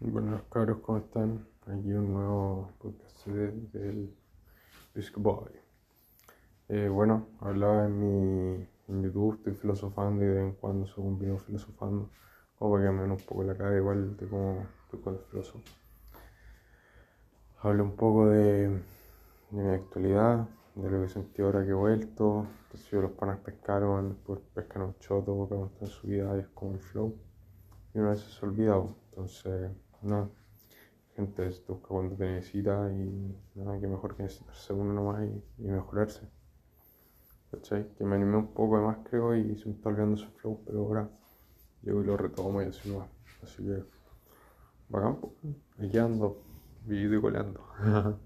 Bueno, cabros, ¿cómo están? Aquí un nuevo podcast del Disc Boy. Eh, bueno, hablaba en mi en YouTube, estoy filosofando y de vez en cuando subo un video filosofando, como para que me den un poco la cara igual de cómo estoy con el filósofo. Hablo un poco de, de mi actualidad, de lo que sentí ahora que he vuelto. Yo los panas pescaron, después pescan un choto, preguntan en su vida y es como el flow. Y una vez ha olvidado. Entonces, no. Gente se busca cuando te necesita y nada que mejor que necesitarse uno nomás y, y mejorarse. ¿Cachai? Que me animé un poco más creo y se me está olvidando ese flow, pero ahora llego y lo retomo y así no. Así que, bacán, aquí ando, vivido y coleando.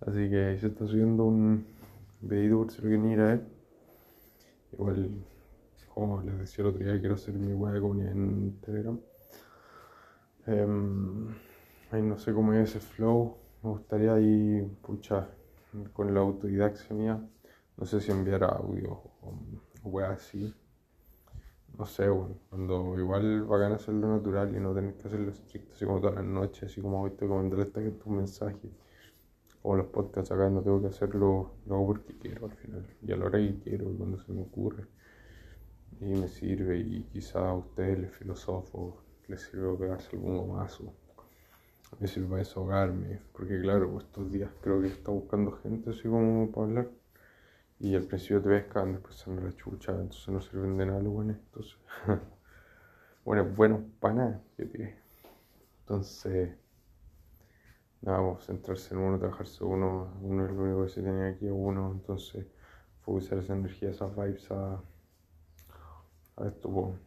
así que ahí se está subiendo un videito por si lo quieren ir a ver. Igual, como les decía el otro día, quiero hacer mi web de comunidad en Telegram. Em, ahí no sé cómo es ese flow. Me gustaría ahí, pucha, con la autodidaxia mía, no sé si enviar audio o, o weas así. No sé, bueno, cuando igual bacán hacerlo natural y no tener que hacerlo estricto, así como todas las noches, así como hoy te comenté esta que tu mensaje. Como los podcasts acá no tengo que hacerlo, lo hago porque quiero al final. Y a la hora que quiero, cuando se me ocurre. Y me sirve, y quizá a ustedes, les filosofo, les sirve pegarse algún gomazo. Me sirve desahogarme, porque claro, estos días creo que está buscando gente así como para hablar. Y al principio te pescan, después se la chucha, entonces no sirven de nada los buenos. Entonces, bueno, bueno, para nada, yo diré. Entonces, nada, vamos a centrarse en uno, trabajarse uno. Uno es lo único que se tenía aquí, uno. Entonces, fue usar esa energía, esas vibes a, po.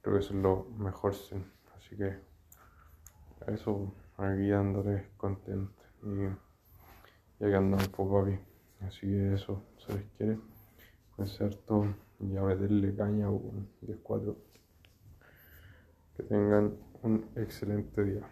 Creo que eso es lo mejor, sí. Así que, eso, aquí dándole contento. Y, y aquí andamos, pues, papi. Así que eso, se les quiere. Harto y a meterle caña o 10-4. Que tengan un excelente día.